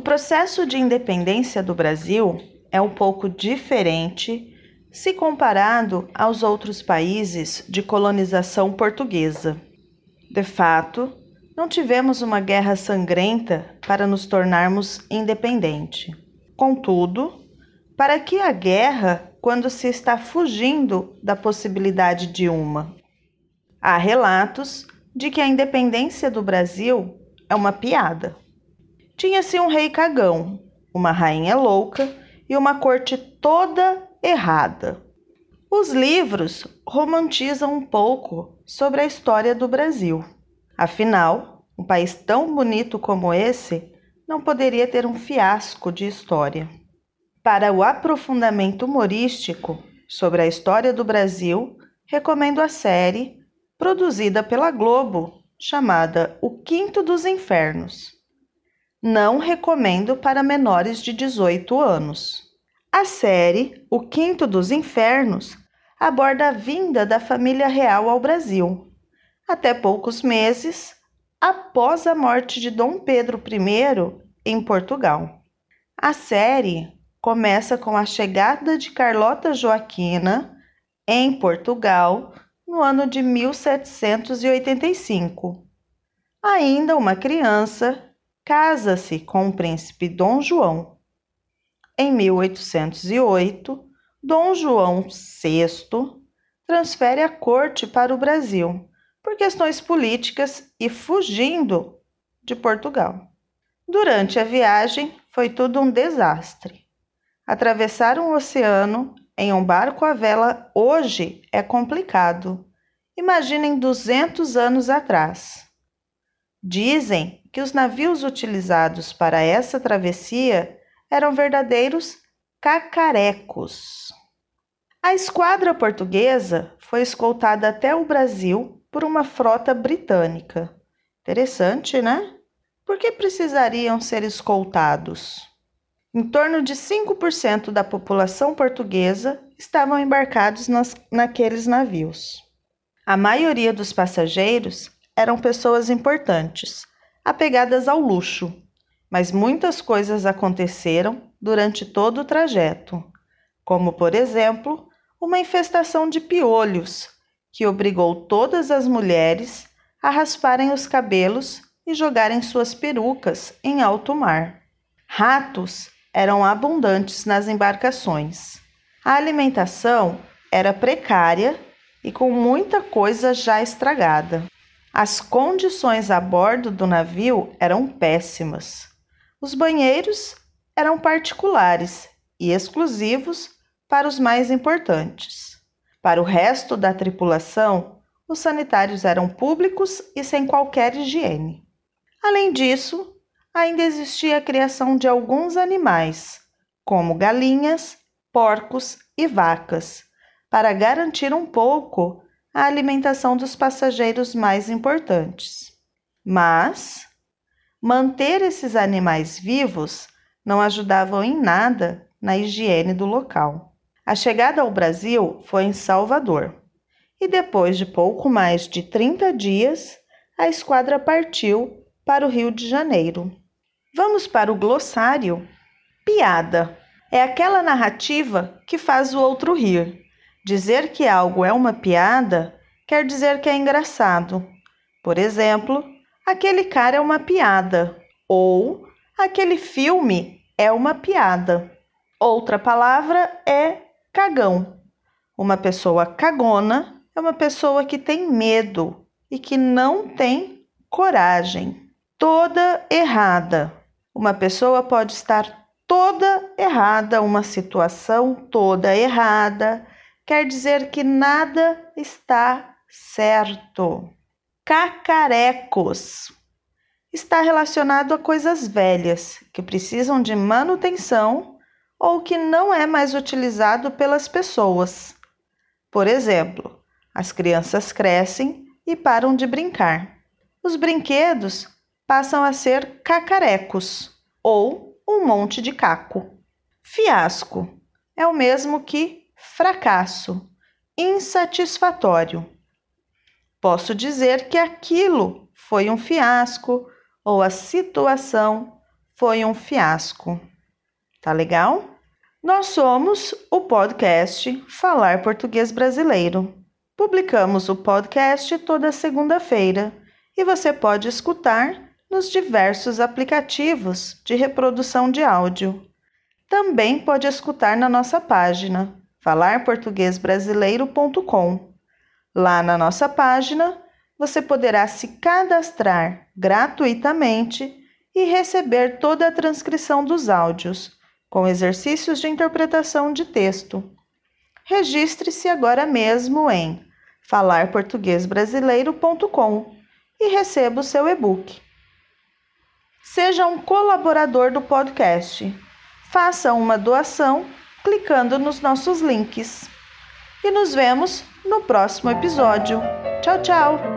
processo de independência do Brasil é um pouco diferente se comparado aos outros países de colonização portuguesa. De fato, não tivemos uma guerra sangrenta para nos tornarmos independente. Contudo, para que a guerra quando se está fugindo da possibilidade de uma? Há relatos de que a independência do Brasil é uma piada. Tinha-se um rei cagão, uma rainha louca e uma corte toda errada. Os livros romantizam um pouco sobre a história do Brasil. Afinal, um país tão bonito como esse não poderia ter um fiasco de história. Para o aprofundamento humorístico sobre a história do Brasil, recomendo a série produzida pela Globo chamada O Quinto dos Infernos. Não recomendo para menores de 18 anos. A série O Quinto dos Infernos aborda a vinda da família real ao Brasil até poucos meses após a morte de Dom Pedro I em Portugal. A série começa com a chegada de Carlota Joaquina em Portugal no ano de 1785. Ainda uma criança, casa-se com o príncipe Dom João. Em 1808, Dom João VI transfere a corte para o Brasil por questões políticas e fugindo de Portugal. Durante a viagem, foi tudo um desastre. Atravessar um oceano em um barco à vela hoje é complicado. Imaginem 200 anos atrás. Dizem que os navios utilizados para essa travessia eram verdadeiros cacarecos. A esquadra portuguesa foi escoltada até o Brasil por uma frota britânica. Interessante, né? Por que precisariam ser escoltados? Em torno de 5% da população portuguesa estavam embarcados nas, naqueles navios. A maioria dos passageiros eram pessoas importantes, apegadas ao luxo, mas muitas coisas aconteceram durante todo o trajeto, como, por exemplo, uma infestação de piolhos que obrigou todas as mulheres a rasparem os cabelos e jogarem suas perucas em alto mar. Ratos eram abundantes nas embarcações. A alimentação era precária e com muita coisa já estragada. As condições a bordo do navio eram péssimas. Os banheiros eram particulares e exclusivos para os mais importantes. Para o resto da tripulação, os sanitários eram públicos e sem qualquer higiene. Além disso, ainda existia a criação de alguns animais, como galinhas, porcos e vacas, para garantir um pouco a alimentação dos passageiros mais importantes. Mas manter esses animais vivos não ajudavam em nada na higiene do local. A chegada ao Brasil foi em Salvador e depois de pouco mais de 30 dias, a esquadra partiu para o Rio de Janeiro. Vamos para o glossário. Piada é aquela narrativa que faz o outro rir. Dizer que algo é uma piada quer dizer que é engraçado. Por exemplo, aquele cara é uma piada ou aquele filme é uma piada. Outra palavra é Cagão. Uma pessoa cagona é uma pessoa que tem medo e que não tem coragem. Toda errada. Uma pessoa pode estar toda errada, uma situação toda errada, quer dizer que nada está certo. Cacarecos está relacionado a coisas velhas que precisam de manutenção ou que não é mais utilizado pelas pessoas. Por exemplo, as crianças crescem e param de brincar. Os brinquedos passam a ser cacarecos ou um monte de caco. Fiasco é o mesmo que fracasso, insatisfatório. Posso dizer que aquilo foi um fiasco ou a situação foi um fiasco. Tá legal? Nós somos o podcast Falar Português Brasileiro. Publicamos o podcast toda segunda-feira e você pode escutar nos diversos aplicativos de reprodução de áudio. Também pode escutar na nossa página falarportuguesbrasileiro.com. Lá na nossa página, você poderá se cadastrar gratuitamente e receber toda a transcrição dos áudios, com exercícios de interpretação de texto. Registre-se agora mesmo em falarportuguesbrasileiro.com e receba o seu e-book. Seja um colaborador do podcast. Faça uma doação clicando nos nossos links. E nos vemos no próximo episódio. Tchau, tchau!